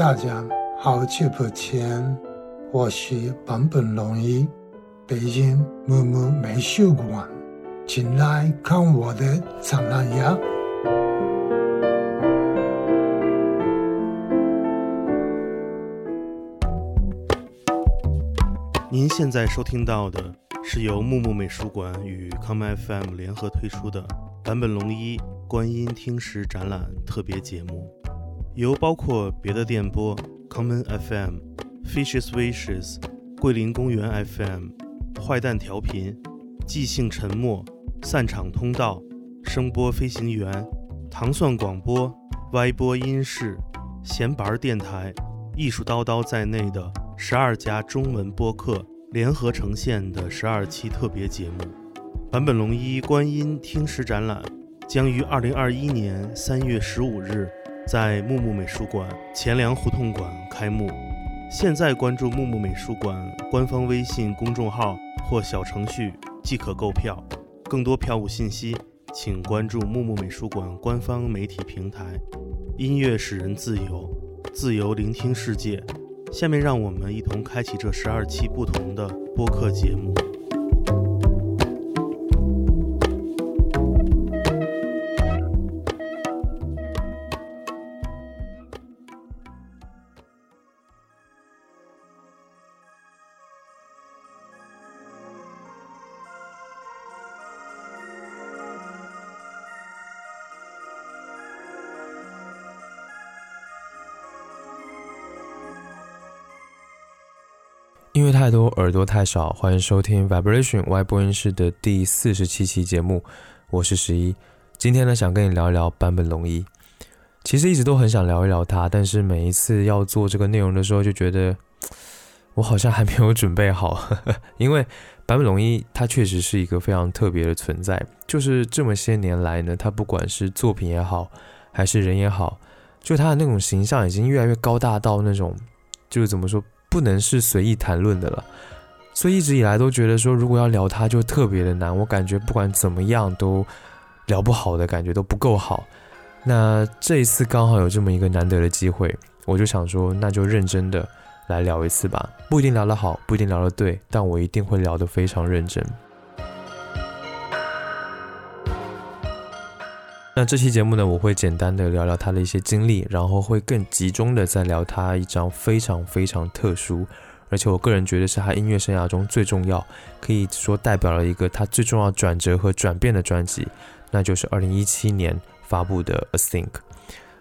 大家好久不见，我是坂本龙一，北京木木美术馆，请来看我的展览呀！您现在收听到的是由木木美术馆与 Com FM 联合推出的坂本龙一观音听石展览特别节目。由包括别的电波、Common FM、Fishes Wishes、桂林公园 FM、坏蛋调频、即兴沉默、散场通道、声波飞行员、糖蒜广播、歪播音室、闲板电台、艺术叨叨在内的十二家中文播客联合呈现的十二期特别节目。坂本龙一观音听石展览将于二零二一年三月十五日。在木木美术馆钱粮胡同馆开幕，现在关注木木美术馆官方微信公众号或小程序即可购票。更多票务信息，请关注木木美术馆官方媒体平台。音乐使人自由，自由聆听世界。下面让我们一同开启这十二期不同的播客节目。太多，耳朵太少。欢迎收听 Vibration Y 播音室的第四十七期节目，我是十一。今天呢，想跟你聊一聊坂本龙一。其实一直都很想聊一聊他，但是每一次要做这个内容的时候，就觉得我好像还没有准备好。因为坂本龙一他确实是一个非常特别的存在，就是这么些年来呢，他不管是作品也好，还是人也好，就他的那种形象已经越来越高大到那种，就是怎么说？不能是随意谈论的了，所以一直以来都觉得说，如果要聊他，就特别的难。我感觉不管怎么样都聊不好的感觉都不够好。那这一次刚好有这么一个难得的机会，我就想说，那就认真的来聊一次吧。不一定聊得好，不一定聊得对，但我一定会聊得非常认真。那这期节目呢，我会简单的聊聊他的一些经历，然后会更集中的在聊他一张非常非常特殊，而且我个人觉得是他音乐生涯中最重要，可以说代表了一个他最重要转折和转变的专辑，那就是二零一七年发布的《A Think》。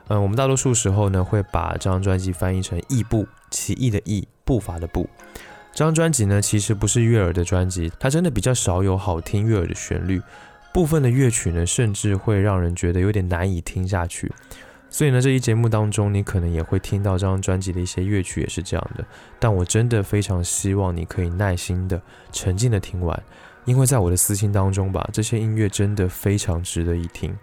嗯，我们大多数时候呢会把这张专辑翻译成“异步”，奇异的异，步伐的步。这张专辑呢其实不是悦耳的专辑，它真的比较少有好听悦耳的旋律。部分的乐曲呢，甚至会让人觉得有点难以听下去。所以呢，这一节目当中，你可能也会听到这张专辑的一些乐曲也是这样的。但我真的非常希望你可以耐心的、沉静的听完，因为在我的私心当中吧，这些音乐真的非常值得一听。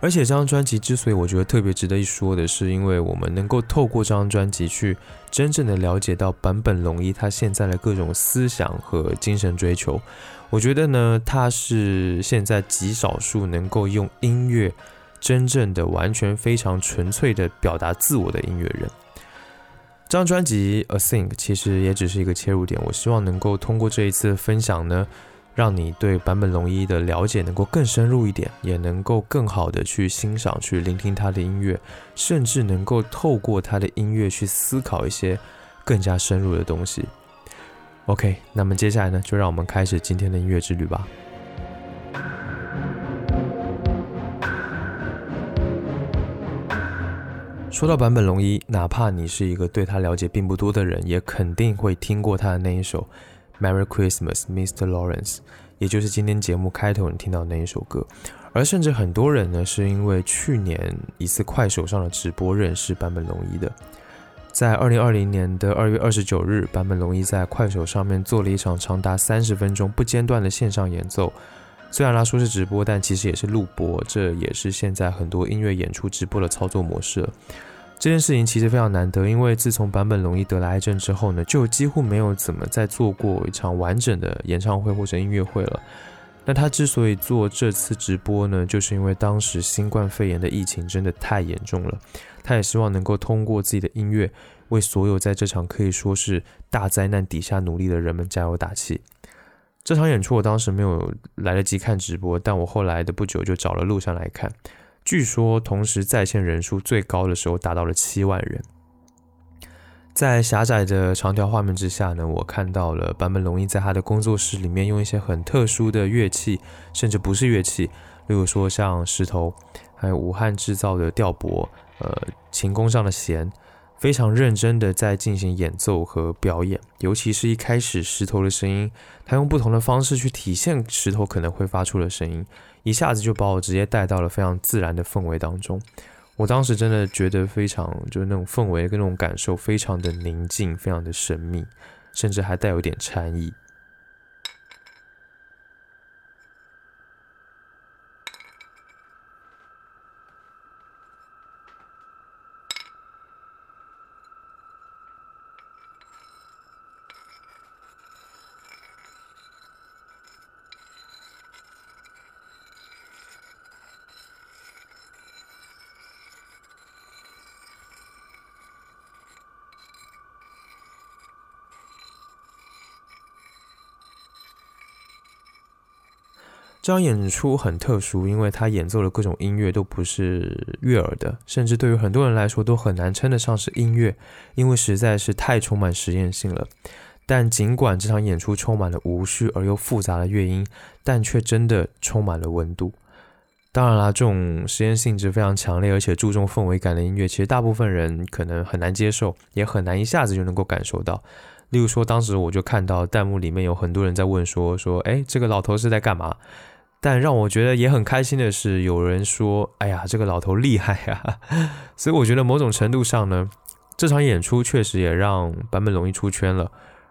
而且这张专辑之所以我觉得特别值得一说的是，因为我们能够透过这张专辑去真正的了解到坂本龙一他现在的各种思想和精神追求。我觉得呢，他是现在极少数能够用音乐真正的、完全非常纯粹的表达自我的音乐人。这张专辑《A Think》其实也只是一个切入点，我希望能够通过这一次分享呢，让你对坂本龙一的了解能够更深入一点，也能够更好的去欣赏、去聆听他的音乐，甚至能够透过他的音乐去思考一些更加深入的东西。OK，那么接下来呢，就让我们开始今天的音乐之旅吧。说到坂本龙一，哪怕你是一个对他了解并不多的人，也肯定会听过他的那一首《Merry Christmas, Mr. Lawrence》，也就是今天节目开头你听到那一首歌。而甚至很多人呢，是因为去年一次快手上的直播认识坂本龙一的。在二零二零年的二月二十九日，坂本龙一在快手上面做了一场长达三十分钟不间断的线上演奏。虽然他说是直播，但其实也是录播，这也是现在很多音乐演出直播的操作模式。这件事情其实非常难得，因为自从坂本龙一得了癌症之后呢，就几乎没有怎么再做过一场完整的演唱会或者音乐会了。那他之所以做这次直播呢，就是因为当时新冠肺炎的疫情真的太严重了，他也希望能够通过自己的音乐，为所有在这场可以说是大灾难底下努力的人们加油打气。这场演出我当时没有来得及看直播，但我后来的不久就找了录像来看。据说同时在线人数最高的时候达到了七万人。在狭窄的长条画面之下呢，我看到了坂本龙一在他的工作室里面用一些很特殊的乐器，甚至不是乐器，例如说像石头，还有武汉制造的调拨，呃，琴弓上的弦，非常认真的在进行演奏和表演。尤其是一开始石头的声音，他用不同的方式去体现石头可能会发出的声音，一下子就把我直接带到了非常自然的氛围当中。我当时真的觉得非常，就是那种氛围跟那种感受，非常的宁静，非常的神秘，甚至还带有点禅意。这场演出很特殊，因为他演奏的各种音乐都不是悦耳的，甚至对于很多人来说都很难称得上是音乐，因为实在是太充满实验性了。但尽管这场演出充满了无序而又复杂的乐音，但却真的充满了温度。当然啦，这种实验性质非常强烈而且注重氛围感的音乐，其实大部分人可能很难接受，也很难一下子就能够感受到。例如说，当时我就看到弹幕里面有很多人在问说：“说，哎，这个老头是在干嘛？”但让我觉得也很开心的是，有人说：“哎呀，这个老头厉害呀！”所以我觉得某种程度上呢，这场演出确实也让坂本龙一出圈了。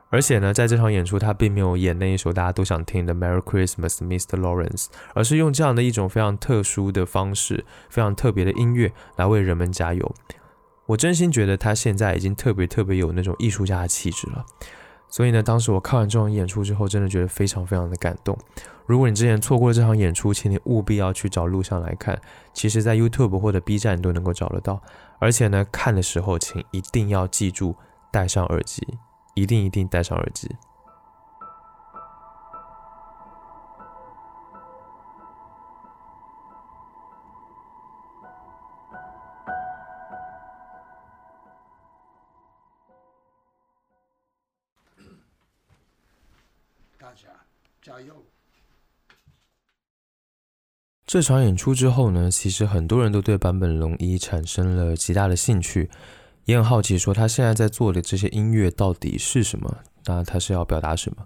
而且呢，在这场演出，他并没有演那一首大家都想听的《Merry Christmas, Mr. Lawrence》，而是用这样的一种非常特殊的方式、非常特别的音乐来为人们加油。我真心觉得他现在已经特别特别有那种艺术家的气质了。所以呢，当时我看完这场演出之后，真的觉得非常非常的感动。如果你之前错过了这场演出，请你务必要去找录像来看。其实，在 YouTube 或者 B 站都能够找得到。而且呢，看的时候请一定要记住戴上耳机，一定一定戴上耳机。这场演出之后呢，其实很多人都对坂本龙一产生了极大的兴趣，也很好奇说他现在在做的这些音乐到底是什么？那他是要表达什么？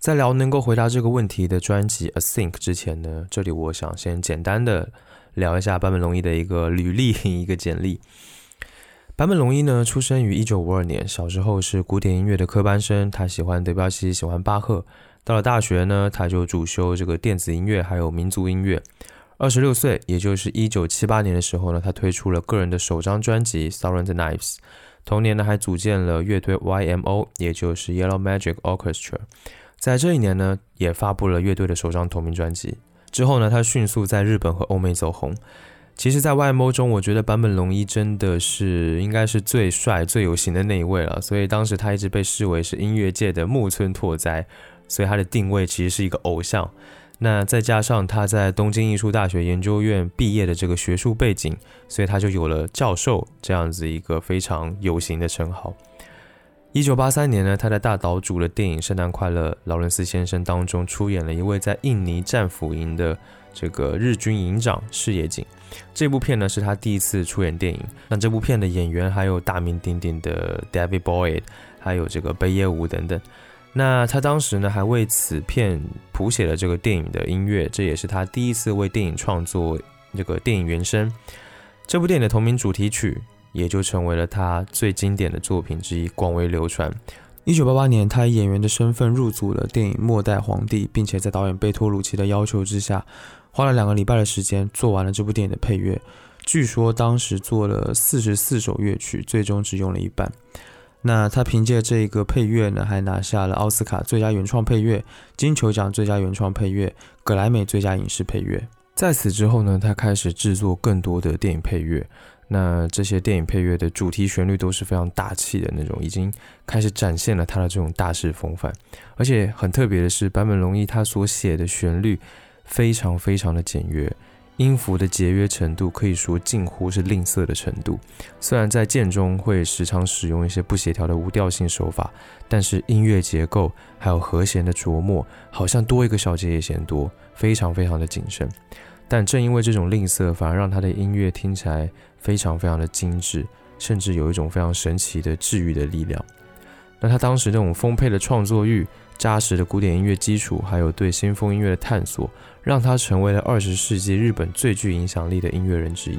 在聊能够回答这个问题的专辑《A Think》之前呢，这里我想先简单的聊一下坂本龙一的一个履历，一个简历。坂本龙一呢，出生于一九五二年，小时候是古典音乐的科班生，他喜欢德彪西，喜欢巴赫。到了大学呢，他就主修这个电子音乐，还有民族音乐。二十六岁，也就是一九七八年的时候呢，他推出了个人的首张专辑《Silent Knives》。同年呢，还组建了乐队 YMO，也就是 Yellow Magic Orchestra。在这一年呢，也发布了乐队的首张同名专辑。之后呢，他迅速在日本和欧美走红。其实，在 YMO 中，我觉得坂本龙一真的是应该是最帅、最有型的那一位了。所以当时他一直被视为是音乐界的木村拓哉。所以他的定位其实是一个偶像，那再加上他在东京艺术大学研究院毕业的这个学术背景，所以他就有了教授这样子一个非常有型的称号。一九八三年呢，他在大岛主的电影《圣诞快乐，劳伦斯先生》当中出演了一位在印尼战俘营的这个日军营长事野井。这部片呢是他第一次出演电影。那这部片的演员还有大名鼎鼎的 David Boyd，还有这个北野武等等。那他当时呢，还为此片谱写了这个电影的音乐，这也是他第一次为电影创作这个电影原声。这部电影的同名主题曲也就成为了他最经典的作品之一，广为流传。一九八八年，他以演员的身份入组了电影《末代皇帝》，并且在导演贝托鲁奇的要求之下，花了两个礼拜的时间做完了这部电影的配乐。据说当时做了四十四首乐曲，最终只用了一半。那他凭借这个配乐呢，还拿下了奥斯卡最佳原创配乐、金球奖最佳原创配乐、格莱美最佳影视配乐。在此之后呢，他开始制作更多的电影配乐。那这些电影配乐的主题旋律都是非常大气的那种，已经开始展现了他的这种大师风范。而且很特别的是，坂本龙一他所写的旋律非常非常的简约。音符的节约程度可以说近乎是吝啬的程度。虽然在键中会时常使用一些不协调的无调性手法，但是音乐结构还有和弦的琢磨，好像多一个小节也嫌多，非常非常的谨慎。但正因为这种吝啬，反而让他的音乐听起来非常非常的精致，甚至有一种非常神奇的治愈的力量。那他当时那种丰沛的创作欲。扎实的古典音乐基础，还有对先锋音乐的探索，让他成为了二十世纪日本最具影响力的音乐人之一。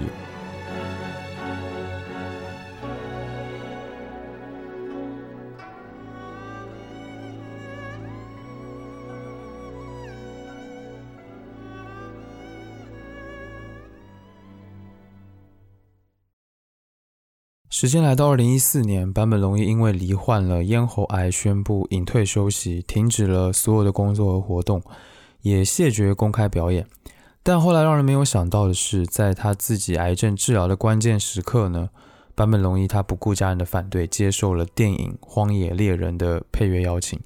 时间来到二零一四年，坂本龙一因为罹患了咽喉癌，宣布隐退休息，停止了所有的工作和活动，也谢绝公开表演。但后来让人没有想到的是，在他自己癌症治疗的关键时刻呢，坂本龙一他不顾家人的反对，接受了电影《荒野猎人》的配乐邀请。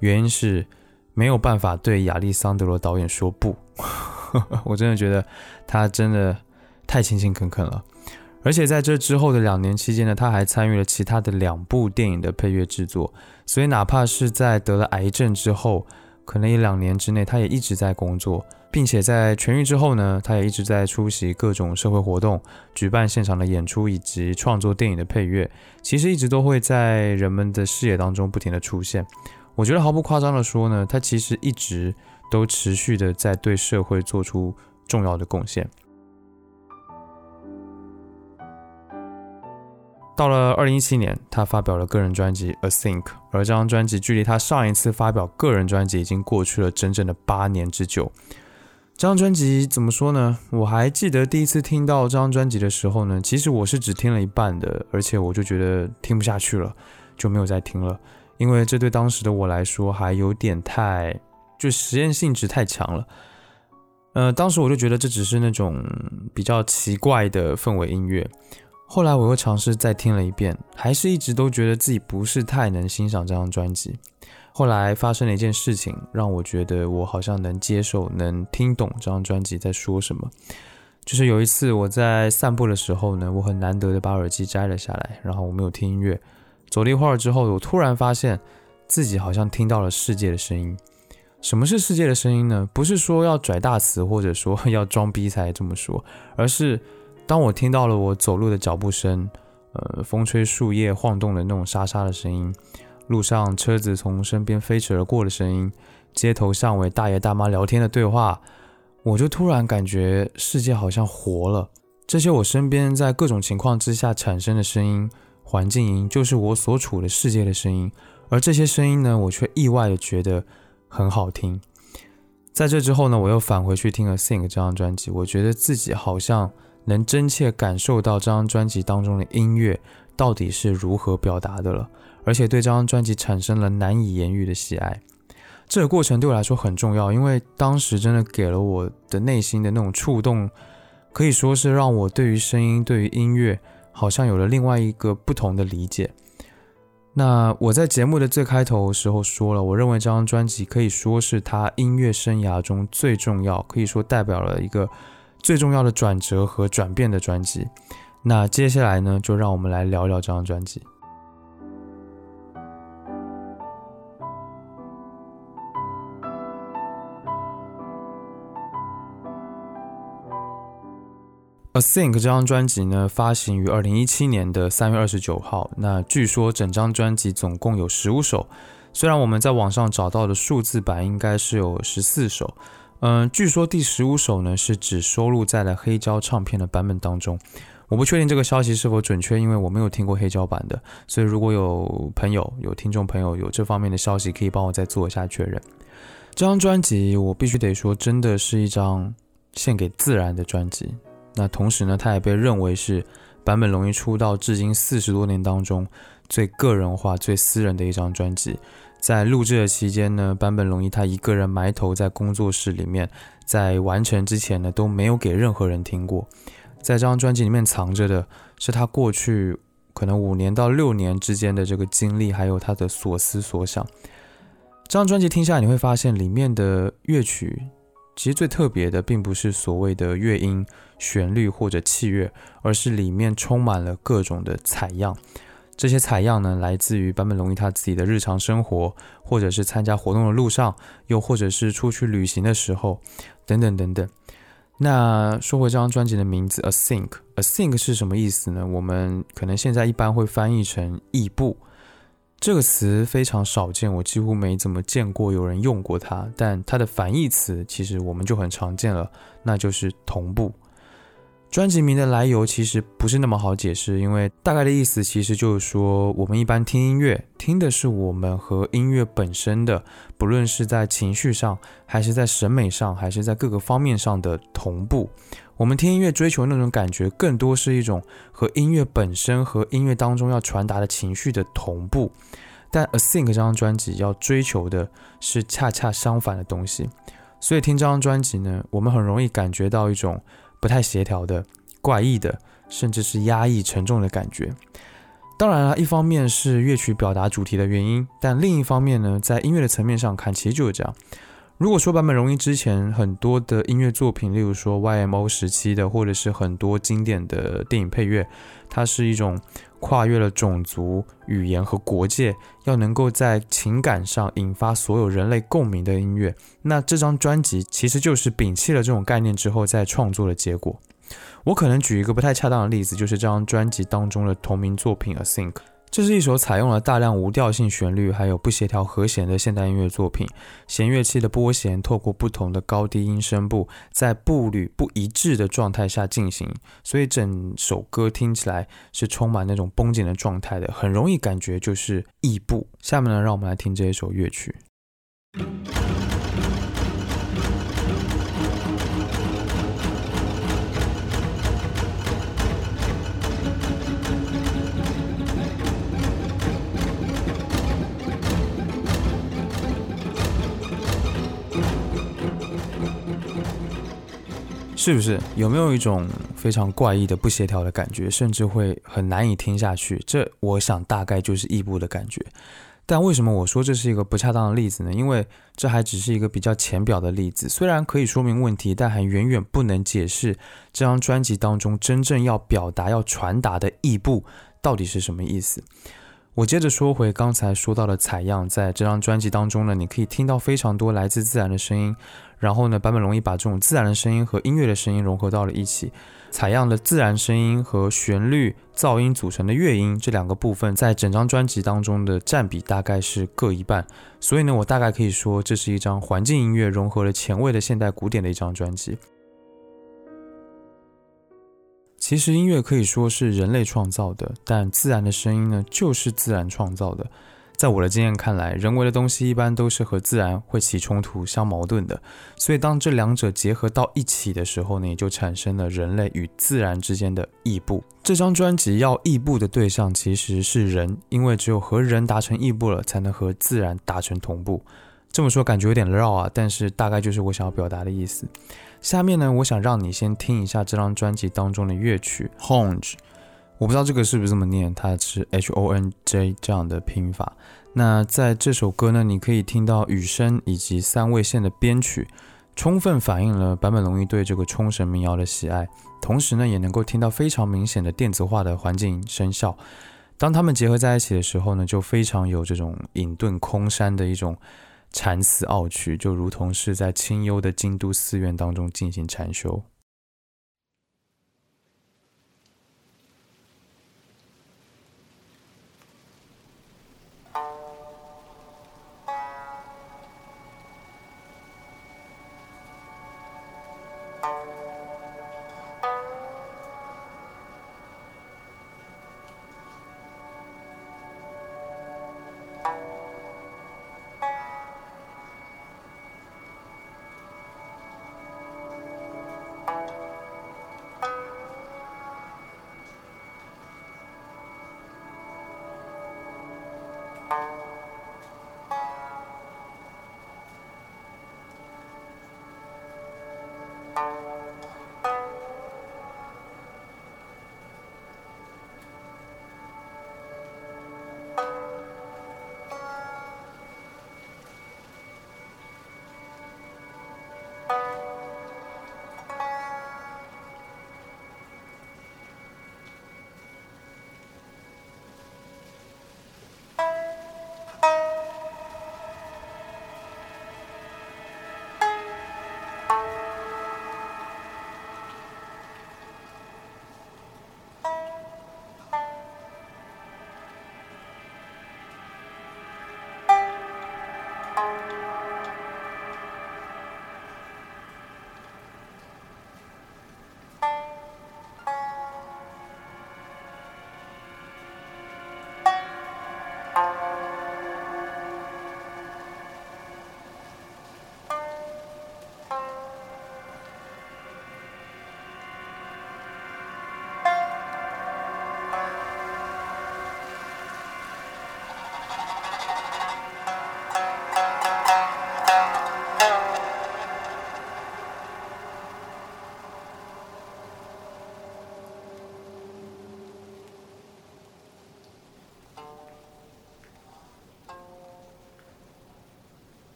原因是没有办法对亚历桑德罗导演说不。我真的觉得他真的太勤勤恳恳了。而且在这之后的两年期间呢，他还参与了其他的两部电影的配乐制作。所以哪怕是在得了癌症之后，可能一两年之内，他也一直在工作，并且在痊愈之后呢，他也一直在出席各种社会活动，举办现场的演出以及创作电影的配乐。其实一直都会在人们的视野当中不停的出现。我觉得毫不夸张的说呢，他其实一直都持续的在对社会做出重要的贡献。到了二零一七年，他发表了个人专辑《A Think》，而这张专辑距离他上一次发表个人专辑已经过去了整整的八年之久。这张专辑怎么说呢？我还记得第一次听到这张专辑的时候呢，其实我是只听了一半的，而且我就觉得听不下去了，就没有再听了，因为这对当时的我来说还有点太就实验性质太强了。呃，当时我就觉得这只是那种比较奇怪的氛围音乐。后来我又尝试再听了一遍，还是一直都觉得自己不是太能欣赏这张专辑。后来发生了一件事情，让我觉得我好像能接受、能听懂这张专辑在说什么。就是有一次我在散步的时候呢，我很难得的把耳机摘了下来，然后我没有听音乐。走了一会儿之后，我突然发现自己好像听到了世界的声音。什么是世界的声音呢？不是说要拽大词，或者说要装逼才这么说，而是。当我听到了我走路的脚步声，呃，风吹树叶晃动的那种沙沙的声音，路上车子从身边飞驰而过的声音，街头巷尾大爷大妈聊天的对话，我就突然感觉世界好像活了。这些我身边在各种情况之下产生的声音，环境音，就是我所处的世界的声音。而这些声音呢，我却意外的觉得很好听。在这之后呢，我又返回去听了《Think》这张专辑，我觉得自己好像。能真切感受到这张专辑当中的音乐到底是如何表达的了，而且对这张专辑产生了难以言喻的喜爱。这个过程对我来说很重要，因为当时真的给了我的内心的那种触动，可以说是让我对于声音、对于音乐好像有了另外一个不同的理解。那我在节目的最开头时候说了，我认为这张专辑可以说是他音乐生涯中最重要，可以说代表了一个。最重要的转折和转变的专辑，那接下来呢，就让我们来聊聊这张专辑。《A Think》这张专辑呢，发行于二零一七年的三月二十九号。那据说整张专辑总共有十五首，虽然我们在网上找到的数字版应该是有十四首。嗯，据说第十五首呢是只收录在了黑胶唱片的版本当中，我不确定这个消息是否准确，因为我没有听过黑胶版的，所以如果有朋友、有听众朋友有这方面的消息，可以帮我再做一下确认。这张专辑我必须得说，真的是一张献给自然的专辑。那同时呢，它也被认为是坂本龙一出道至今四十多年当中最个人化、最私人的一张专辑。在录制的期间呢，坂本龙一他一个人埋头在工作室里面，在完成之前呢都没有给任何人听过。在这张专辑里面藏着的是他过去可能五年到六年之间的这个经历，还有他的所思所想。这张专辑听下来，你会发现里面的乐曲其实最特别的，并不是所谓的乐音、旋律或者器乐，而是里面充满了各种的采样。这些采样呢，来自于坂本龙一他自己的日常生活，或者是参加活动的路上，又或者是出去旅行的时候，等等等等。那说回这张专辑的名字，A Think，A Think 是什么意思呢？我们可能现在一般会翻译成异步，这个词非常少见，我几乎没怎么见过有人用过它。但它的反义词其实我们就很常见了，那就是同步。专辑名的来由其实不是那么好解释，因为大概的意思其实就是说，我们一般听音乐，听的是我们和音乐本身的，不论是在情绪上，还是在审美上，还是在各个方面上的同步。我们听音乐追求那种感觉，更多是一种和音乐本身和音乐当中要传达的情绪的同步。但《A Think》这张专辑要追求的是恰恰相反的东西，所以听这张专辑呢，我们很容易感觉到一种。不太协调的、怪异的，甚至是压抑沉重的感觉。当然了，一方面是乐曲表达主题的原因，但另一方面呢，在音乐的层面上看，其实就是这样。如果说版本容易之前很多的音乐作品，例如说 YMO 时期的，或者是很多经典的电影配乐，它是一种跨越了种族、语言和国界，要能够在情感上引发所有人类共鸣的音乐。那这张专辑其实就是摒弃了这种概念之后再创作的结果。我可能举一个不太恰当的例子，就是这张专辑当中的同名作品《A Think》。这是一首采用了大量无调性旋律，还有不协调和弦的现代音乐作品。弦乐器的拨弦透过不同的高低音声部，在步履不一致的状态下进行，所以整首歌听起来是充满那种绷紧的状态的，很容易感觉就是异步。下面呢，让我们来听这一首乐曲。是不是有没有一种非常怪异的不协调的感觉，甚至会很难以听下去？这我想大概就是异步的感觉。但为什么我说这是一个不恰当的例子呢？因为这还只是一个比较浅表的例子，虽然可以说明问题，但还远远不能解释这张专辑当中真正要表达、要传达的异步到底是什么意思。我接着说回刚才说到的采样，在这张专辑当中呢，你可以听到非常多来自自然的声音。然后呢，版本龙一把这种自然的声音和音乐的声音融合到了一起，采样的自然声音和旋律噪音组成的乐音这两个部分，在整张专辑当中的占比大概是各一半。所以呢，我大概可以说，这是一张环境音乐融合了前卫的现代古典的一张专辑。其实音乐可以说是人类创造的，但自然的声音呢，就是自然创造的。在我的经验看来，人为的东西一般都是和自然会起冲突、相矛盾的。所以，当这两者结合到一起的时候呢，也就产生了人类与自然之间的异步。这张专辑要异步的对象其实是人，因为只有和人达成异步了，才能和自然达成同步。这么说感觉有点绕啊，但是大概就是我想要表达的意思。下面呢，我想让你先听一下这张专辑当中的乐曲《Honge》。我不知道这个是不是这么念，它是 H O N J 这样的拼法。那在这首歌呢，你可以听到雨声以及三位线的编曲，充分反映了坂本龙一对这个冲绳民谣的喜爱。同时呢，也能够听到非常明显的电子化的环境声效。当它们结合在一起的时候呢，就非常有这种隐遁空山的一种禅思傲趣，就如同是在清幽的京都寺院当中进行禅修。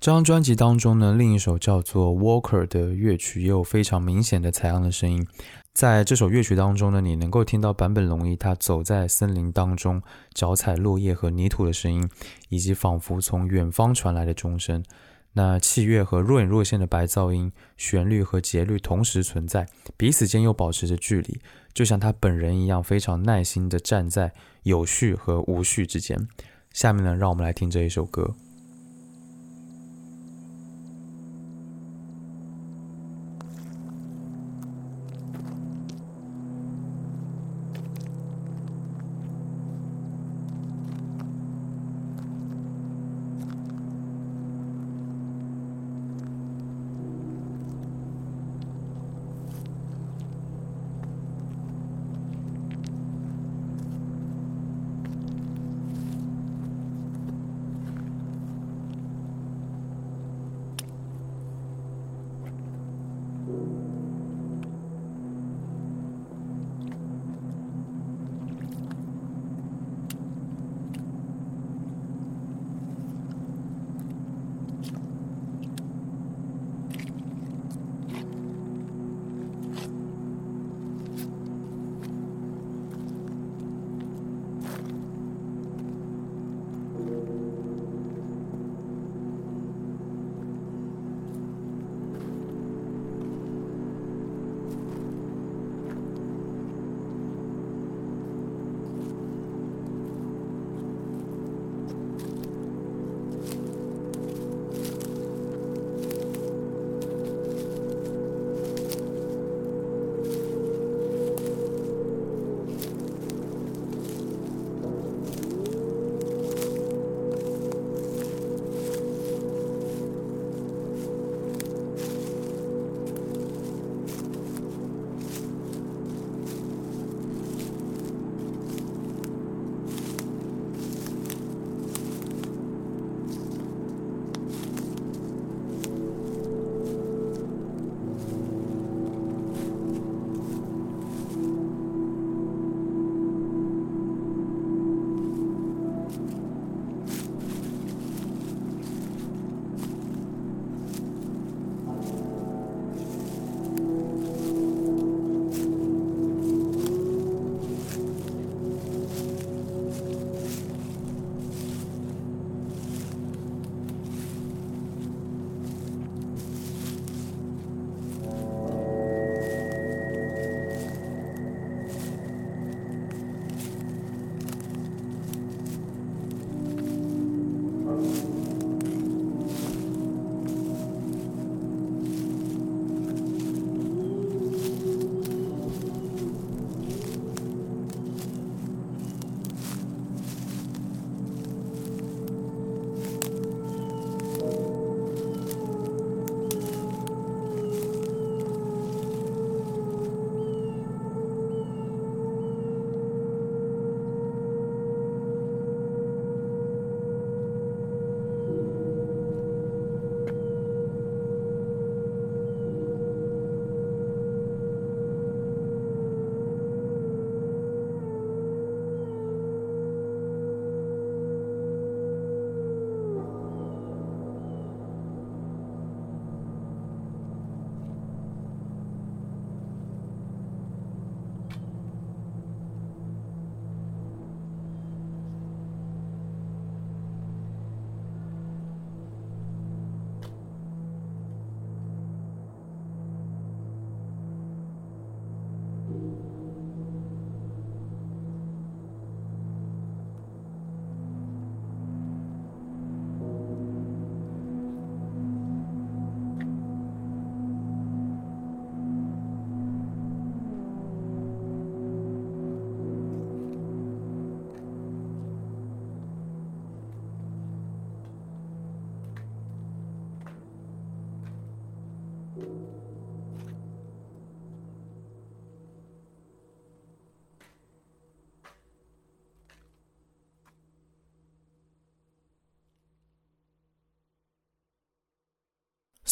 这张专辑当中呢，另一首叫做《Walker》的乐曲也有非常明显的采样的声音。在这首乐曲当中呢，你能够听到坂本龙一他走在森林当中，脚踩落叶和泥土的声音，以及仿佛从远方传来的钟声。那器乐和若隐若现的白噪音，旋律和节律同时存在，彼此间又保持着距离，就像他本人一样，非常耐心地站在有序和无序之间。下面呢，让我们来听这一首歌。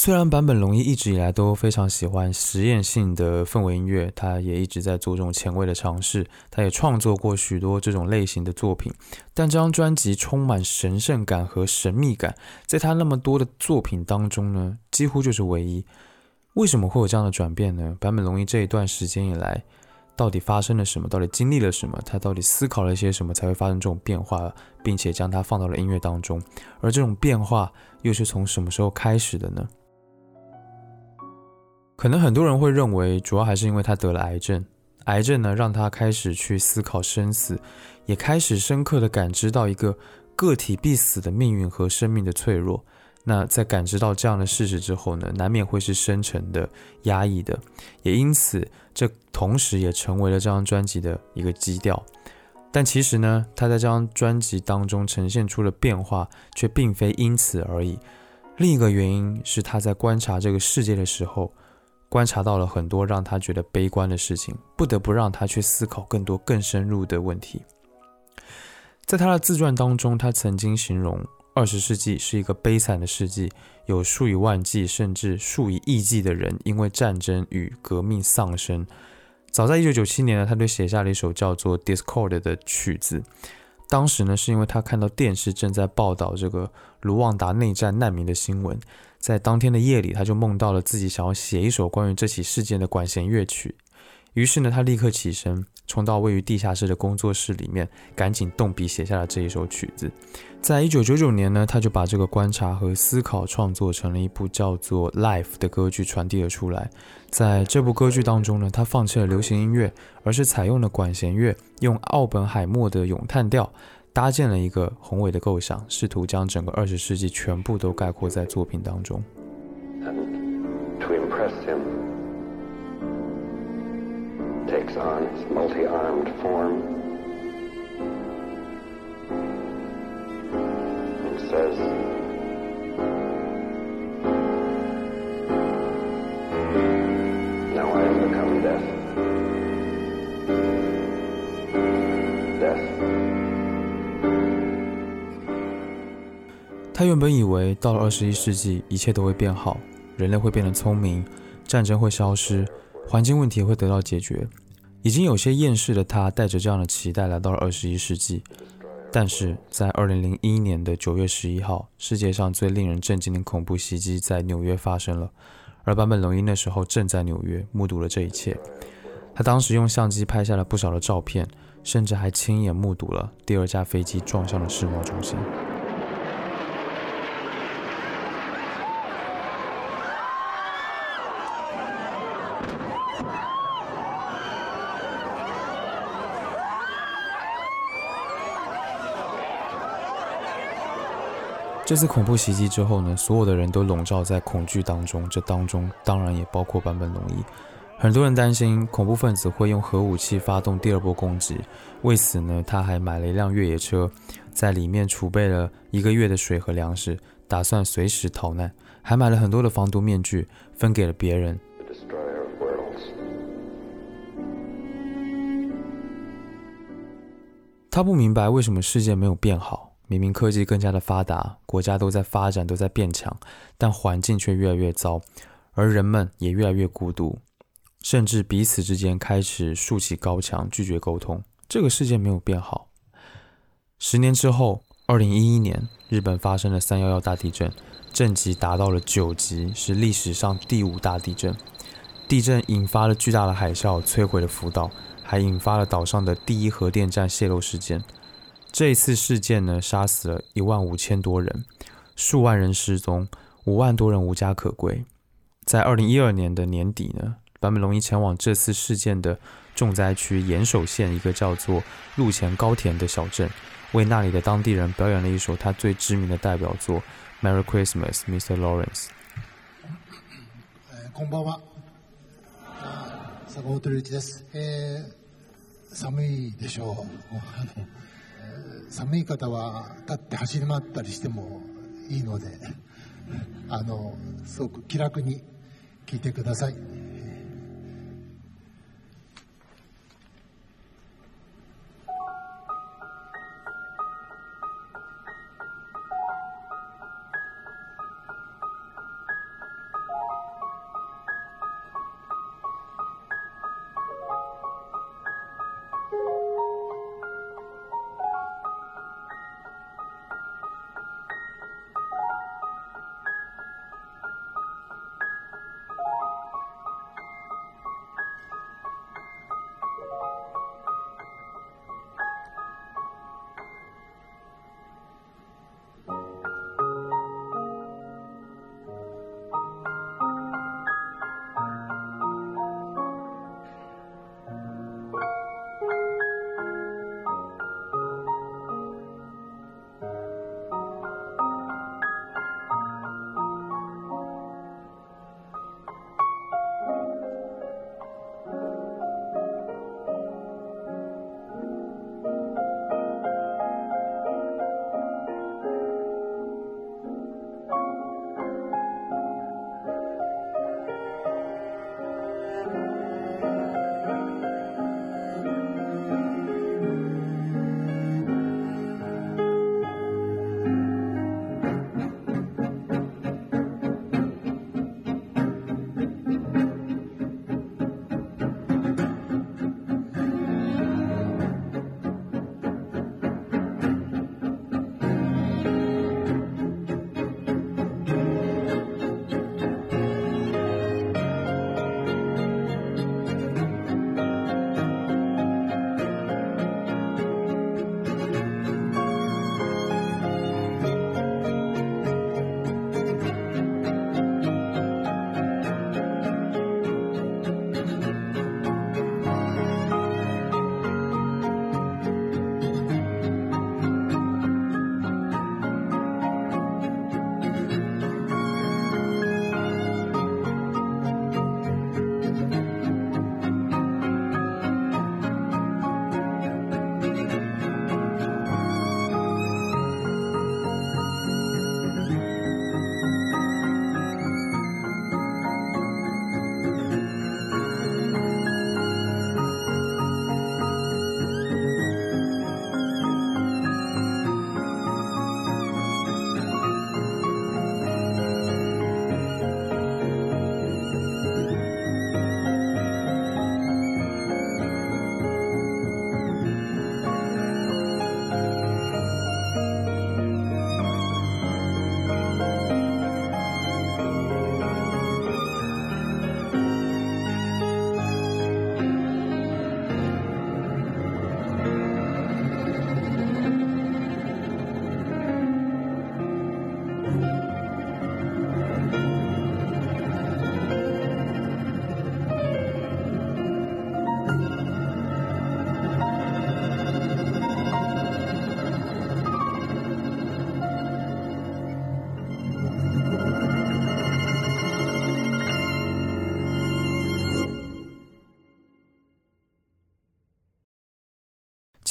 虽然坂本龙一一直以来都非常喜欢实验性的氛围音乐，他也一直在做这种前卫的尝试，他也创作过许多这种类型的作品。但这张专辑充满神圣感和神秘感，在他那么多的作品当中呢，几乎就是唯一。为什么会有这样的转变呢？坂本龙一这一段时间以来，到底发生了什么？到底经历了什么？他到底思考了一些什么，才会发生这种变化，并且将它放到了音乐当中？而这种变化又是从什么时候开始的呢？可能很多人会认为，主要还是因为他得了癌症。癌症呢，让他开始去思考生死，也开始深刻的感知到一个个体必死的命运和生命的脆弱。那在感知到这样的事实之后呢，难免会是深沉的、压抑的。也因此，这同时也成为了这张专辑的一个基调。但其实呢，他在这张专辑当中呈现出了变化，却并非因此而已。另一个原因是他在观察这个世界的时候。观察到了很多让他觉得悲观的事情，不得不让他去思考更多更深入的问题。在他的自传当中，他曾经形容二十世纪是一个悲惨的世纪，有数以万计甚至数以亿计的人因为战争与革命丧生。早在一九九七年呢，他就写下了一首叫做《Discord》的曲子。当时呢，是因为他看到电视正在报道这个卢旺达内战难民的新闻。在当天的夜里，他就梦到了自己想要写一首关于这起事件的管弦乐曲。于是呢，他立刻起身，冲到位于地下室的工作室里面，赶紧动笔写下了这一首曲子。在一九九九年呢，他就把这个观察和思考创作成了一部叫做《Life》的歌剧传递了出来。在这部歌剧当中呢，他放弃了流行音乐，而是采用了管弦乐，用奥本海默的咏叹调。搭建了一个宏伟的构想，试图将整个二十世纪全部都概括在作品当中。他原本以为到了二十一世纪，一切都会变好，人类会变得聪明，战争会消失，环境问题会得到解决。已经有些厌世的他，带着这样的期待来到了二十一世纪。但是在二零零一年的九月十一号，世界上最令人震惊的恐怖袭击在纽约发生了，而坂本龙一那时候正在纽约，目睹了这一切。他当时用相机拍下了不少的照片，甚至还亲眼目睹了第二架飞机撞向了世贸中心。这次恐怖袭击之后呢，所有的人都笼罩在恐惧当中，这当中当然也包括坂本龙一。很多人担心恐怖分子会用核武器发动第二波攻击，为此呢，他还买了一辆越野车，在里面储备了一个月的水和粮食，打算随时逃难，还买了很多的防毒面具，分给了别人。他不明白为什么世界没有变好。明明科技更加的发达，国家都在发展，都在变强，但环境却越来越糟，而人们也越来越孤独，甚至彼此之间开始竖起高墙，拒绝沟通。这个世界没有变好。十年之后，二零一一年，日本发生了三幺幺大地震，震级达到了九级，是历史上第五大地震。地震引发了巨大的海啸，摧毁了福岛，还引发了岛上的第一核电站泄漏事件。这一次事件呢，杀死了一万五千多人，数万人失踪，五万多人无家可归。在二零一二年的年底呢，坂本龙一前往这次事件的重灾区岩手县一个叫做陆前高田的小镇，为那里的当地人表演了一首他最知名的代表作《Merry Christmas, Mr. Lawrence》。こんばんは。坂本龍一です。寒いでしょう。寒い方は立って走り回ったりしてもいいのであのすごく気楽に聞いてください。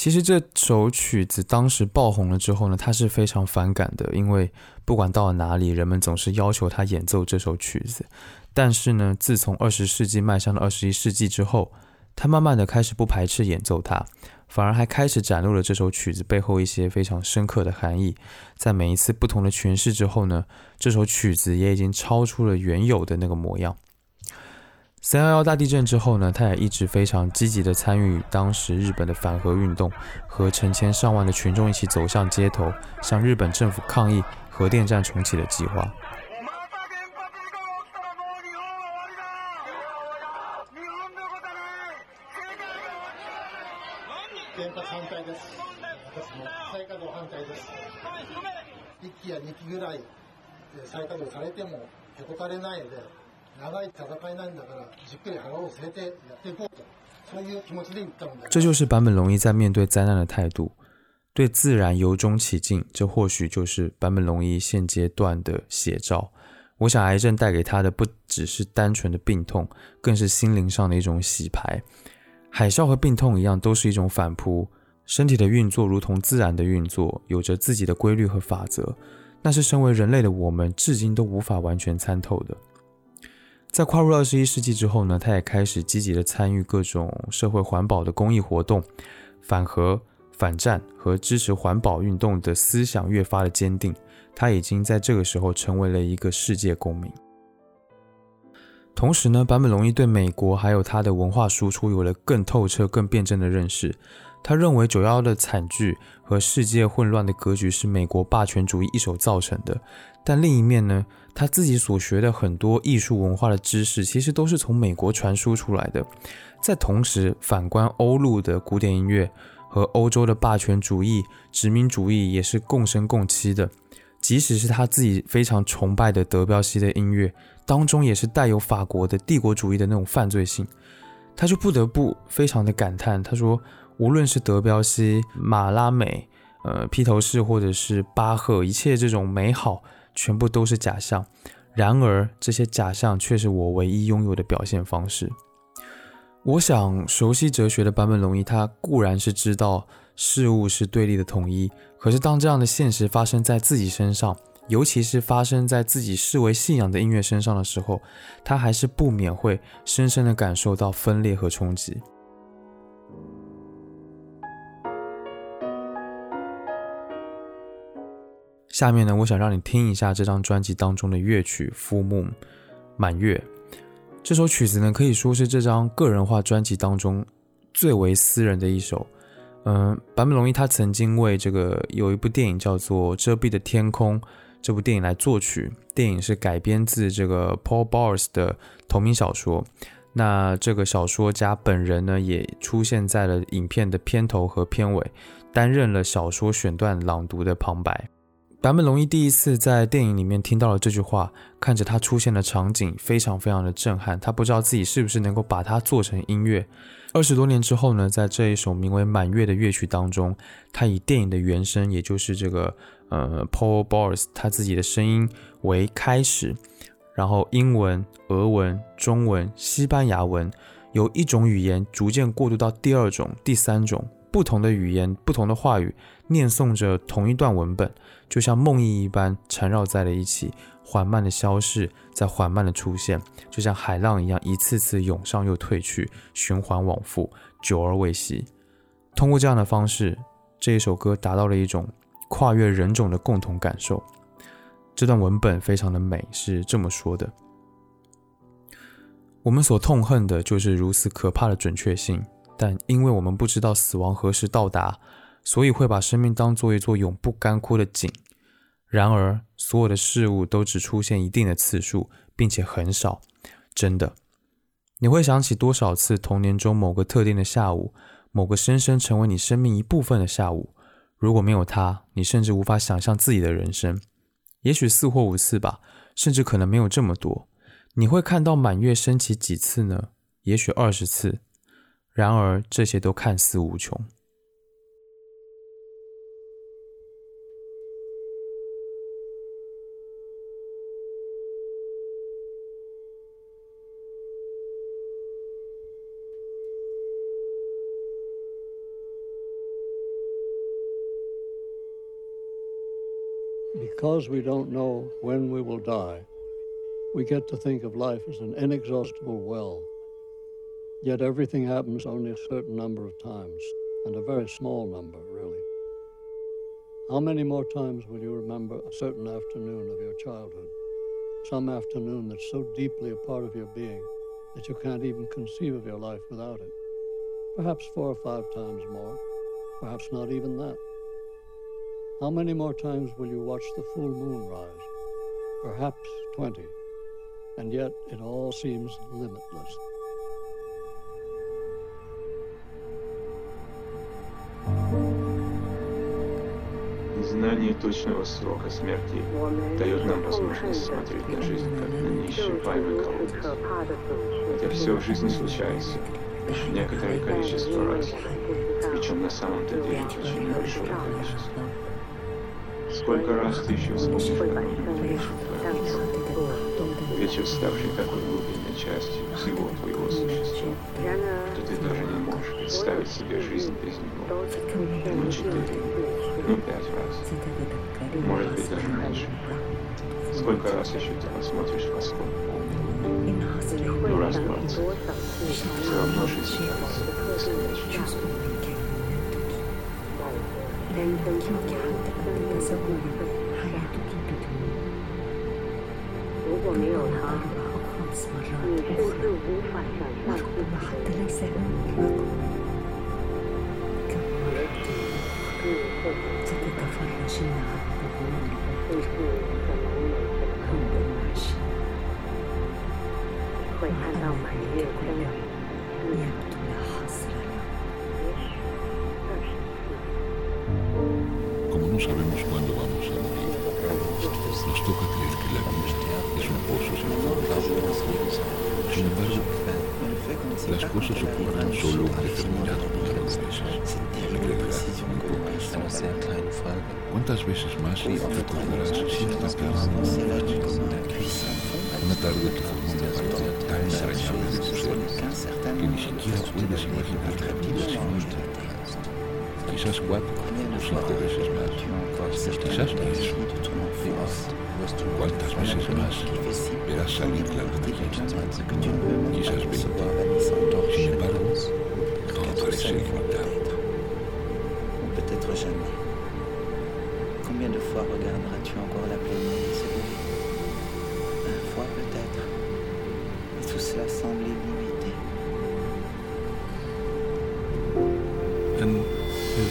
其实这首曲子当时爆红了之后呢，他是非常反感的，因为不管到了哪里，人们总是要求他演奏这首曲子。但是呢，自从二十世纪迈向了二十一世纪之后，他慢慢的开始不排斥演奏它，反而还开始展露了这首曲子背后一些非常深刻的含义。在每一次不同的诠释之后呢，这首曲子也已经超出了原有的那个模样。三幺幺大地震之后呢，他也一直非常积极的参与当时日本的反核运动，和成千上万的群众一起走向街头，向日本政府抗议核电站重启的计划。这就是坂本龙一在面对灾难的态度，对自然由衷起敬。这或许就是坂本龙一现阶段的写照。我想，癌症带给他的不只是单纯的病痛，更是心灵上的一种洗牌。海啸和病痛一样，都是一种反扑。身体的运作如同自然的运作，有着自己的规律和法则，那是身为人类的我们至今都无法完全参透的。在跨入二十一世纪之后呢，他也开始积极的参与各种社会环保的公益活动，反核、反战和支持环保运动的思想越发的坚定。他已经在这个时候成为了一个世界公民。同时呢，坂本龙一对美国还有他的文化输出有了更透彻、更辩证的认识。他认为九幺幺的惨剧和世界混乱的格局是美国霸权主义一手造成的。但另一面呢，他自己所学的很多艺术文化的知识，其实都是从美国传输出来的。在同时，反观欧陆的古典音乐和欧洲的霸权主义、殖民主义也是共生共栖的。即使是他自己非常崇拜的德彪西的音乐当中，也是带有法国的帝国主义的那种犯罪性。他就不得不非常的感叹，他说：“无论是德彪西、马拉美、呃披头士，或者是巴赫，一切这种美好。”全部都是假象，然而这些假象却是我唯一拥有的表现方式。我想，熟悉哲学的坂本龙一，他固然是知道事物是对立的统一，可是当这样的现实发生在自己身上，尤其是发生在自己视为信仰的音乐身上的时候，他还是不免会深深的感受到分裂和冲击。下面呢，我想让你听一下这张专辑当中的乐曲《Full Moon》满月。这首曲子呢，可以说是这张个人化专辑当中最为私人的一首。嗯，坂本龙一他曾经为这个有一部电影叫做《遮蔽的天空》这部电影来作曲，电影是改编自这个 Paul Bowers 的同名小说。那这个小说家本人呢，也出现在了影片的片头和片尾，担任了小说选段朗读的旁白。坂本龙一第一次在电影里面听到了这句话，看着他出现的场景，非常非常的震撼。他不知道自己是不是能够把它做成音乐。二十多年之后呢，在这一首名为《满月》的乐曲当中，他以电影的原声，也就是这个呃 Paul Bowers 他自己的声音为开始，然后英文、俄文、中文、西班牙文，由一种语言逐渐过渡到第二种、第三种不同的语言、不同的话语，念诵着同一段文本。就像梦呓一般缠绕在了一起，缓慢的消逝，再缓慢的出现，就像海浪一样，一次次涌上又退去，循环往复，久而未息。通过这样的方式，这一首歌达到了一种跨越人种的共同感受。这段文本非常的美，是这么说的：我们所痛恨的就是如此可怕的准确性，但因为我们不知道死亡何时到达。所以会把生命当做一座永不干枯的井。然而，所有的事物都只出现一定的次数，并且很少。真的，你会想起多少次童年中某个特定的下午，某个深深成为你生命一部分的下午？如果没有它，你甚至无法想象自己的人生。也许四或五次吧，甚至可能没有这么多。你会看到满月升起几次呢？也许二十次。然而，这些都看似无穷。Because we don't know when we will die, we get to think of life as an inexhaustible well. Yet everything happens only a certain number of times, and a very small number, really. How many more times will you remember a certain afternoon of your childhood? Some afternoon that's so deeply a part of your being that you can't even conceive of your life without it. Perhaps four or five times more, perhaps not even that. How many more times will you watch the full moon rise? Perhaps 20. And yet it all seems limitless. Знание точного срока смерти дает нам возможность смотреть на жизнь как на неисчерпаемый колодец. Хотя все в жизни случается некоторое количество раз, причем на самом-то деле очень небольшое количество. Сколько раз ты еще вспомнишь вечер, ставший такой глубинной частью всего твоего существа, что ты даже не можешь представить себе жизнь без него. Ну, четыре, ну, пять раз, может быть, даже меньше. Сколько раз еще ты посмотришь в оскол Ну, раз двадцать. Все равно 三生活一个还要多听的题目。如果没有他，你甚至无法想象自己。ستتفرجين عن ظهور البحر عندما عشت وعلى كل يوم no sabemos cuándo vamos a morir, nos toca creer que la vida es un pozo sin fondo. Sin embargo, las cosas ocurren solo un determinado número de veces. Muy. ¿Cuántas veces más recordarás cierta tarde Una tarde que formó una parte tan entrañable de tu ser que ni siquiera puedes imaginar la vida sin ella. Quizás cuatro o cinco veces más. Quizás tres. ¿Cuántas veces más verás salir la luz de peut-être jamais. Combien de fois regarderas-tu encore la se lever Un fois peut-être.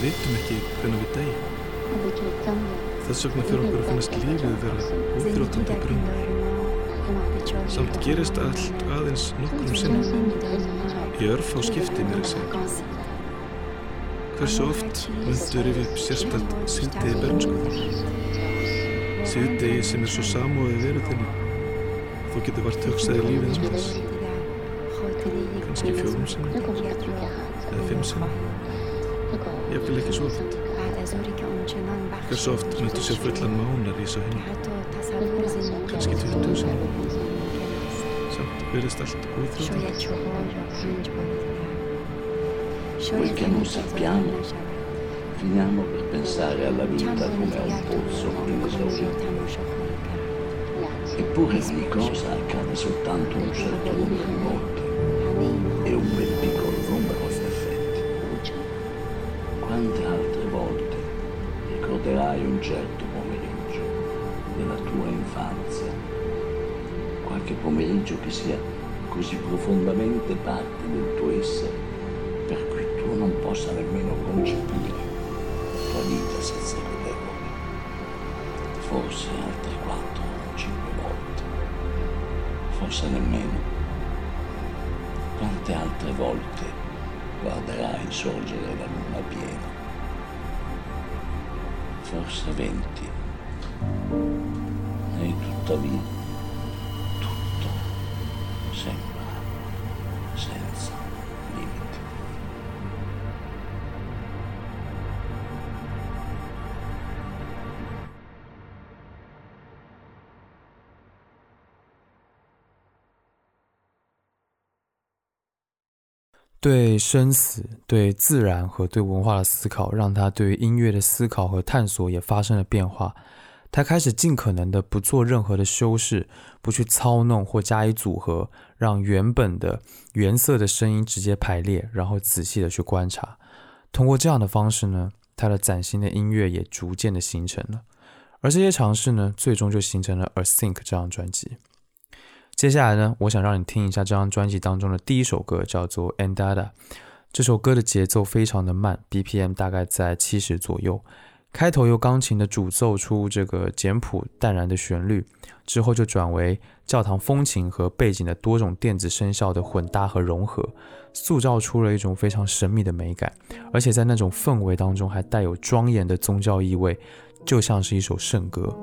Vitum ekki hvernig við degja. Þess vegna fyrir okkur að finnast lífið vera útráttandi brunn. Samt gerist allt aðeins nokkrum sinnum. Í örf á skipti mér að segja. Hversu oft myndur yfir upp sérstælt síðdegi bernskuður? Síðdegi sem er svo samóðið veru þinni. Þú getur vart hugsaði lífið eins og þess. Kanski fjórum sinnum. Eða fimm sinnum. Ég vil ekki svo oft. Hversu oft myndu sér fullan mánar í svo hinn? Kanski 20 sinnum. Samt verðist allt úþrótandi. Quel che non sappiamo, finiamo per pensare alla vita come a un pozzo inesaurito. Eppure ogni cosa accade soltanto un certo numero di volte pomeriggio che sia così profondamente parte del tuo essere per cui tu non possa nemmeno concepire la tua vita senza vederlo. Forse altre quattro o cinque volte, forse nemmeno. Quante altre volte guarderai sorgere la luna piena? Forse venti. E tuttavia 对生死、对自然和对文化的思考，让他对音乐的思考和探索也发生了变化。他开始尽可能的不做任何的修饰，不去操弄或加以组合，让原本的原色的声音直接排列，然后仔细的去观察。通过这样的方式呢，他的崭新的音乐也逐渐的形成了。而这些尝试呢，最终就形成了《A Think》这张专辑。接下来呢，我想让你听一下这张专辑当中的第一首歌，叫做《Andada》。这首歌的节奏非常的慢，BPM 大概在七十左右。开头由钢琴的主奏出这个简朴淡然的旋律，之后就转为教堂风琴和背景的多种电子声效的混搭和融合，塑造出了一种非常神秘的美感，而且在那种氛围当中还带有庄严的宗教意味，就像是一首圣歌。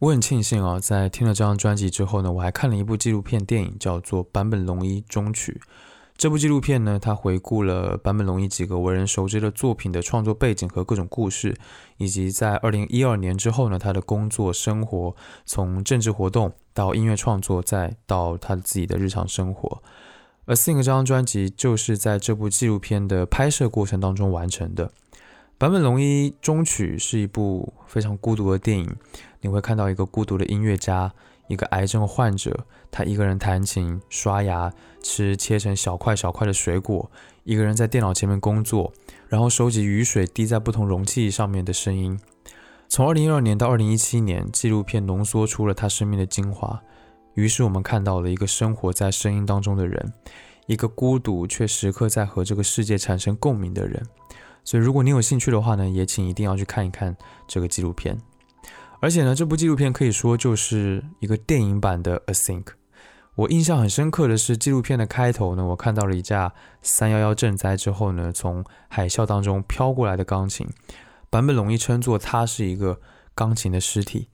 我很庆幸啊，在听了这张专辑之后呢，我还看了一部纪录片电影，叫做《坂本龙一终曲》。这部纪录片呢，它回顾了坂本龙一几个为人熟知的作品的创作背景和各种故事，以及在二零一二年之后呢，他的工作生活，从政治活动到音乐创作，再到他自己的日常生活。而《Sing》这张专辑就是在这部纪录片的拍摄过程当中完成的。坂本龙一终曲是一部非常孤独的电影。你会看到一个孤独的音乐家，一个癌症患者，他一个人弹琴、刷牙、吃切成小块小块的水果，一个人在电脑前面工作，然后收集雨水滴在不同容器上面的声音。从二零一二年到二零一七年，纪录片浓缩出了他生命的精华。于是我们看到了一个生活在声音当中的人，一个孤独却时刻在和这个世界产生共鸣的人。所以，如果你有兴趣的话呢，也请一定要去看一看这个纪录片。而且呢，这部纪录片可以说就是一个电影版的《A Think》。我印象很深刻的是，纪录片的开头呢，我看到了一架三幺幺震灾之后呢，从海啸当中飘过来的钢琴。版本龙一称作它是一个钢琴的尸体。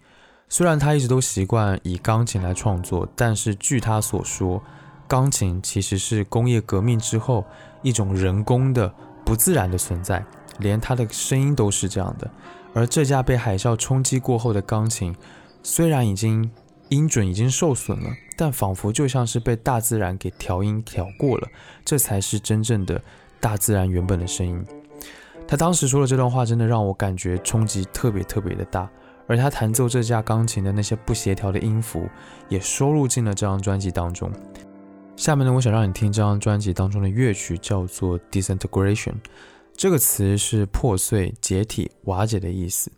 虽然他一直都习惯以钢琴来创作，但是据他所说，钢琴其实是工业革命之后一种人工的、不自然的存在，连他的声音都是这样的。而这架被海啸冲击过后的钢琴，虽然已经音准已经受损了，但仿佛就像是被大自然给调音调过了，这才是真正的大自然原本的声音。他当时说的这段话，真的让我感觉冲击特别特别的大。而他弹奏这架钢琴的那些不协调的音符，也收录进了这张专辑当中。下面呢，我想让你听这张专辑当中的乐曲，叫做《Disintegration》。这个词是破碎、解体、瓦解的意思。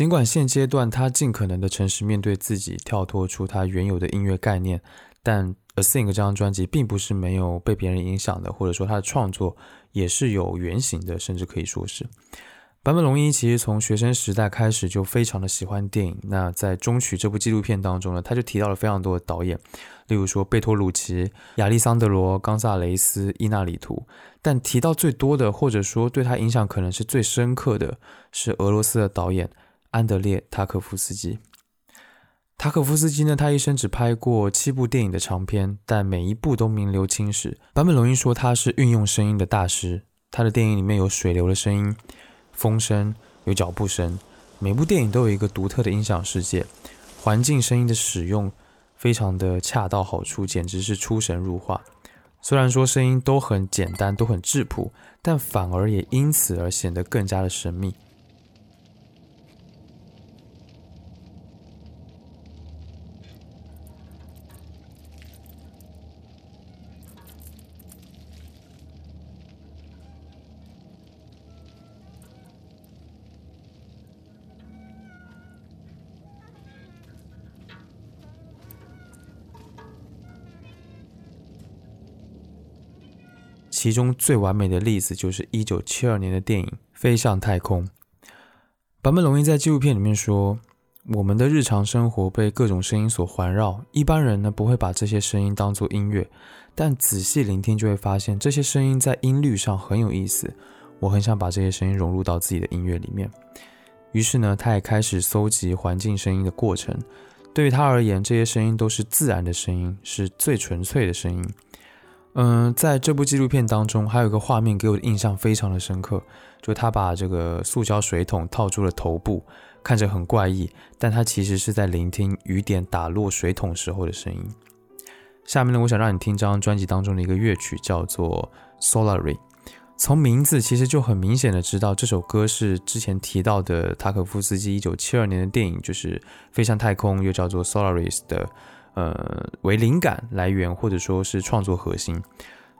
尽管现阶段他尽可能的诚实面对自己，跳脱出他原有的音乐概念，但《A Sing》这张专辑并不是没有被别人影响的，或者说他的创作也是有原型的，甚至可以说是。坂本龙一其实从学生时代开始就非常的喜欢电影。那在《中曲》这部纪录片当中呢，他就提到了非常多的导演，例如说贝托鲁奇、亚历桑德罗、冈萨雷斯、伊纳里图。但提到最多的，或者说对他影响可能是最深刻的，是俄罗斯的导演安德烈·塔可夫斯基。塔可夫斯基呢，他一生只拍过七部电影的长片，但每一部都名留青史。坂本龙一说他是运用声音的大师，他的电影里面有水流的声音。风声有脚步声，每部电影都有一个独特的音响世界，环境声音的使用非常的恰到好处，简直是出神入化。虽然说声音都很简单，都很质朴，但反而也因此而显得更加的神秘。其中最完美的例子就是一九七二年的电影《飞向太空》。坂本龙一在纪录片里面说：“我们的日常生活被各种声音所环绕，一般人呢不会把这些声音当作音乐，但仔细聆听就会发现这些声音在音律上很有意思。我很想把这些声音融入到自己的音乐里面。于是呢，他也开始搜集环境声音的过程。对于他而言，这些声音都是自然的声音，是最纯粹的声音。”嗯，在这部纪录片当中，还有一个画面给我的印象非常的深刻，就他把这个塑胶水桶套住了头部，看着很怪异，但他其实是在聆听雨点打落水桶时候的声音。下面呢，我想让你听这张专辑当中的一个乐曲，叫做《Solary》。从名字其实就很明显的知道，这首歌是之前提到的塔可夫斯基一九七二年的电影，就是《飞向太空》，又叫做《Solaris》的。呃，为灵感来源或者说是创作核心。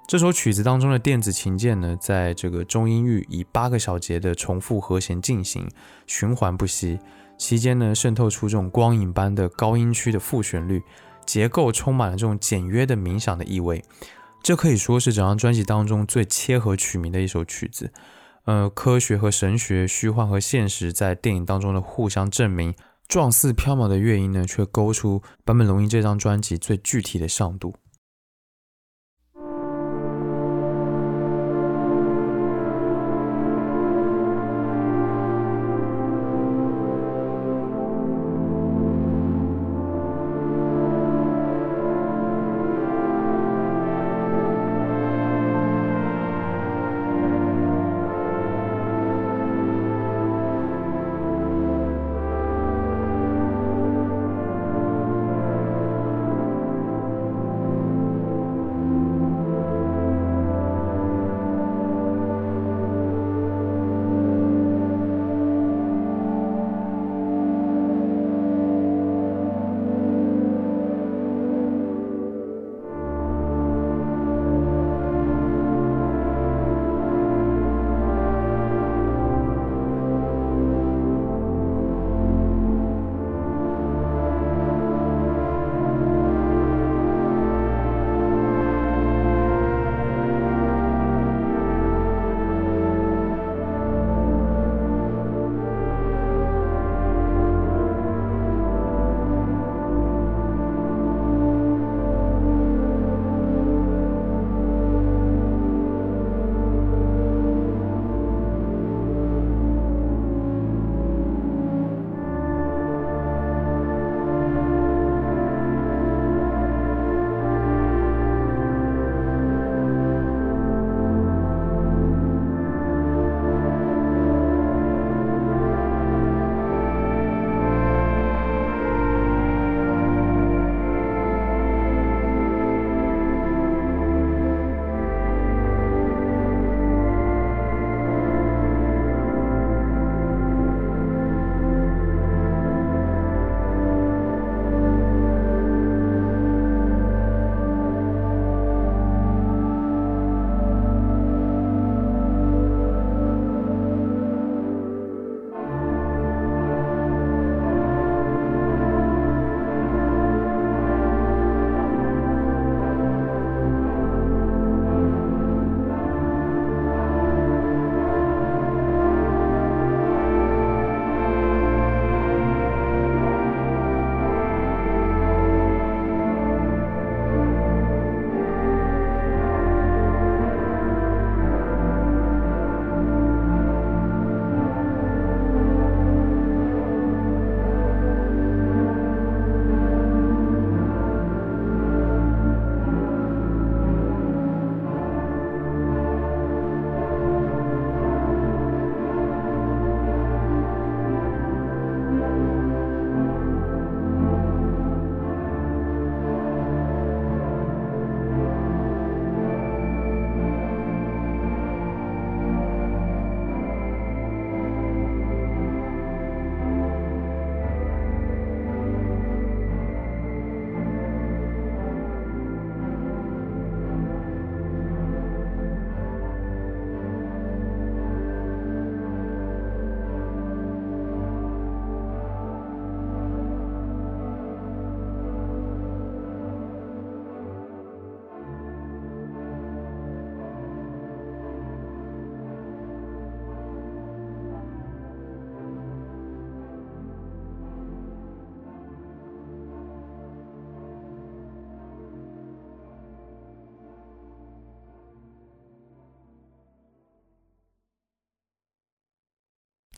这首曲子当中的电子琴键呢，在这个中音域以八个小节的重复和弦进行，循环不息，期间呢渗透出这种光影般的高音区的副旋律，结构充满了这种简约的冥想的意味。这可以说是整张专辑当中最切合曲名的一首曲子。呃，科学和神学，虚幻和现实，在电影当中的互相证明。状似飘渺的乐音呢，却勾出坂本龙一这张专辑最具体的上度。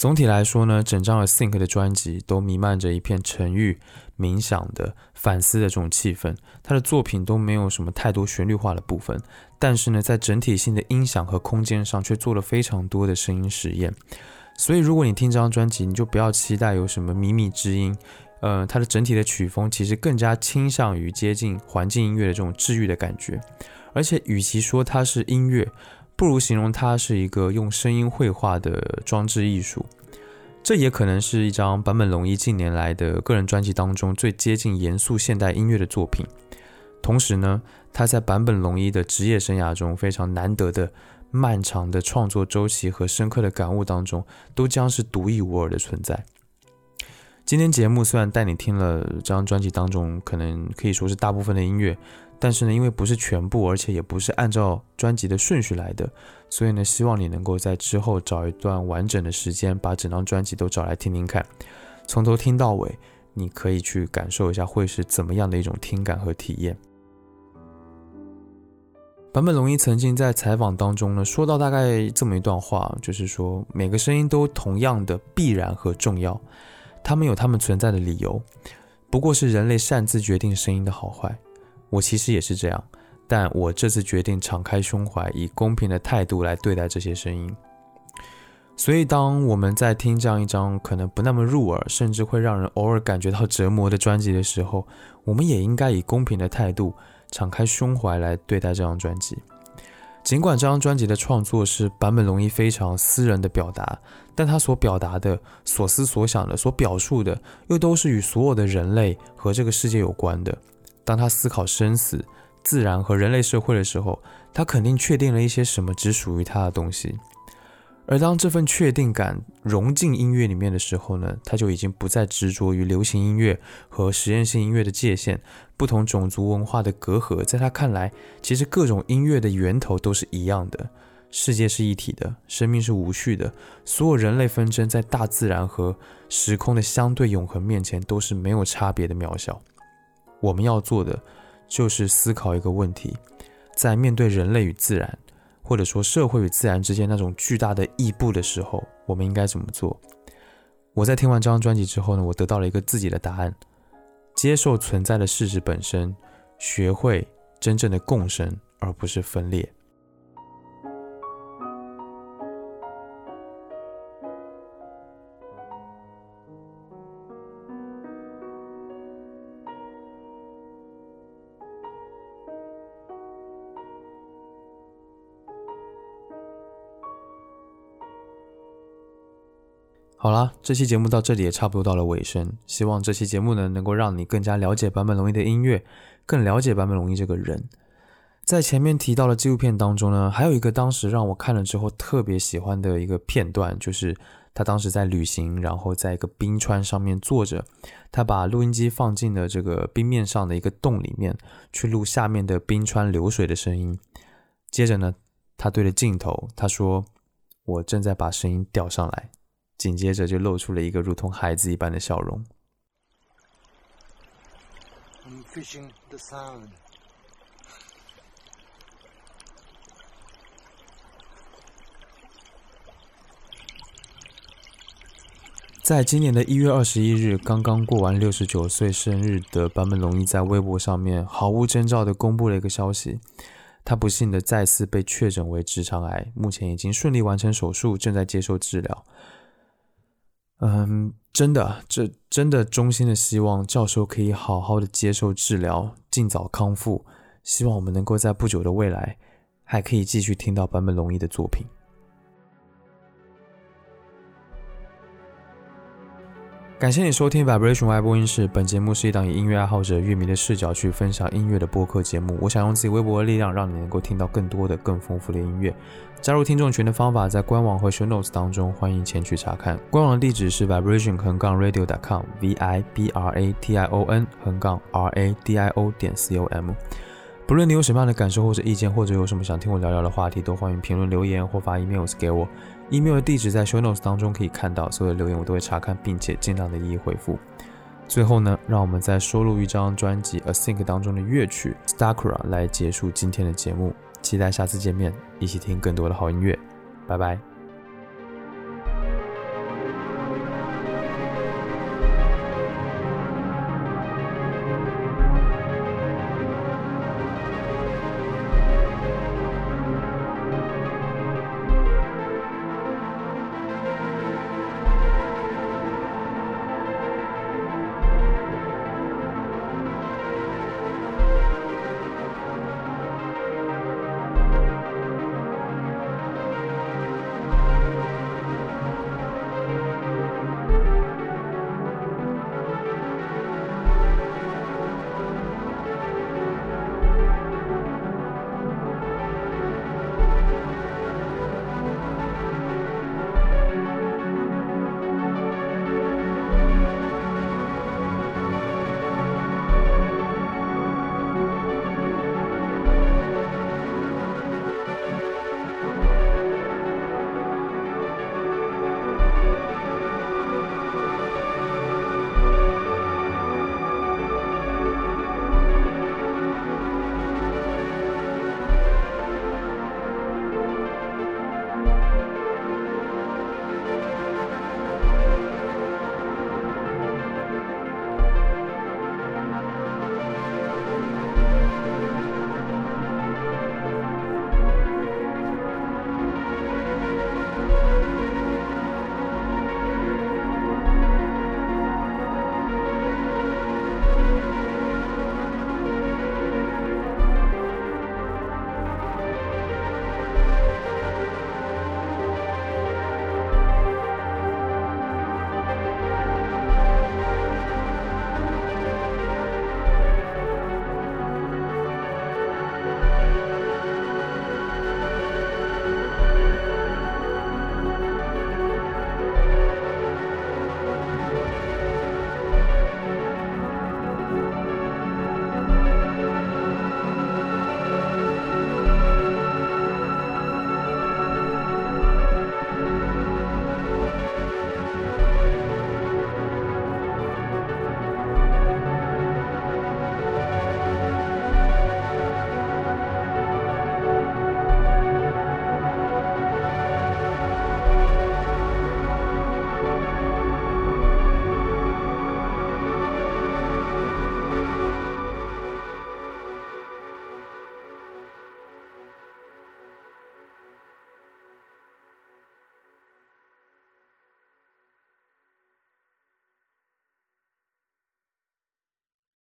总体来说呢，整张 A Think 的专辑都弥漫着一片沉郁、冥想的、反思的这种气氛。他的作品都没有什么太多旋律化的部分，但是呢，在整体性的音响和空间上却做了非常多的声音实验。所以，如果你听这张专辑，你就不要期待有什么靡靡之音。呃，它的整体的曲风其实更加倾向于接近环境音乐的这种治愈的感觉。而且，与其说它是音乐，不如形容它是一个用声音绘画的装置艺术，这也可能是一张坂本龙一近年来的个人专辑当中最接近严肃现代音乐的作品。同时呢，他在坂本龙一的职业生涯中非常难得的漫长的创作周期和深刻的感悟当中，都将是独一无二的存在。今天节目虽然带你听了这张专辑当中可能可以说是大部分的音乐。但是呢，因为不是全部，而且也不是按照专辑的顺序来的，所以呢，希望你能够在之后找一段完整的时间，把整张专辑都找来听听看，从头听到尾，你可以去感受一下会是怎么样的一种听感和体验。坂本龙一曾经在采访当中呢，说到大概这么一段话，就是说每个声音都同样的必然和重要，他们有他们存在的理由，不过是人类擅自决定声音的好坏。我其实也是这样，但我这次决定敞开胸怀，以公平的态度来对待这些声音。所以，当我们在听这样一张可能不那么入耳，甚至会让人偶尔感觉到折磨的专辑的时候，我们也应该以公平的态度、敞开胸怀来对待这张专辑。尽管这张专辑的创作是坂本龙一非常私人的表达，但他所表达的、所思所想的、所表述的，又都是与所有的人类和这个世界有关的。当他思考生死、自然和人类社会的时候，他肯定确定了一些什么只属于他的东西。而当这份确定感融进音乐里面的时候呢，他就已经不再执着于流行音乐和实验性音乐的界限、不同种族文化的隔阂。在他看来，其实各种音乐的源头都是一样的，世界是一体的，生命是无序的，所有人类纷争在大自然和时空的相对永恒面前都是没有差别的渺小。我们要做的就是思考一个问题：在面对人类与自然，或者说社会与自然之间那种巨大的异步的时候，我们应该怎么做？我在听完这张专辑之后呢，我得到了一个自己的答案：接受存在的事实本身，学会真正的共生，而不是分裂。好啦，这期节目到这里也差不多到了尾声。希望这期节目呢，能够让你更加了解坂本龙一的音乐，更了解坂本龙一这个人。在前面提到的纪录片当中呢，还有一个当时让我看了之后特别喜欢的一个片段，就是他当时在旅行，然后在一个冰川上面坐着，他把录音机放进了这个冰面上的一个洞里面，去录下面的冰川流水的声音。接着呢，他对着镜头他说：“我正在把声音调上来。”紧接着就露出了一个如同孩子一般的笑容。fishing the sound 在今年的一月二十一日，刚刚过完六十九岁生日的坂本龙一在微博上面毫无征兆的公布了一个消息：他不幸的再次被确诊为直肠癌，目前已经顺利完成手术，正在接受治疗。嗯，真的，这真的衷心的希望教授可以好好的接受治疗，尽早康复。希望我们能够在不久的未来，还可以继续听到坂本龙一的作品。感谢你收听 Vibration Y 播音室。本节目是一档以音乐爱好者、乐迷的视角去分享音乐的播客节目。我想用自己微薄的力量，让你能够听到更多的、更丰富的音乐。加入听众群的方法在官网和 Show Notes 当中，欢迎前去查看。官网的地址是 Vibration 横杠 Radio.com，V I B R A T I O N 横杠 R A D I O 点 C O M。不论你有什么样的感受或者意见，或者有什么想听我聊聊的话题，都欢迎评论留言或发 emails 给我。email 的地址在 show notes 当中可以看到，所有的留言我都会查看，并且尽量的一一回复。最后呢，让我们再收录一张专辑《A Think》当中的乐曲《Stakura》来结束今天的节目。期待下次见面，一起听更多的好音乐。拜拜。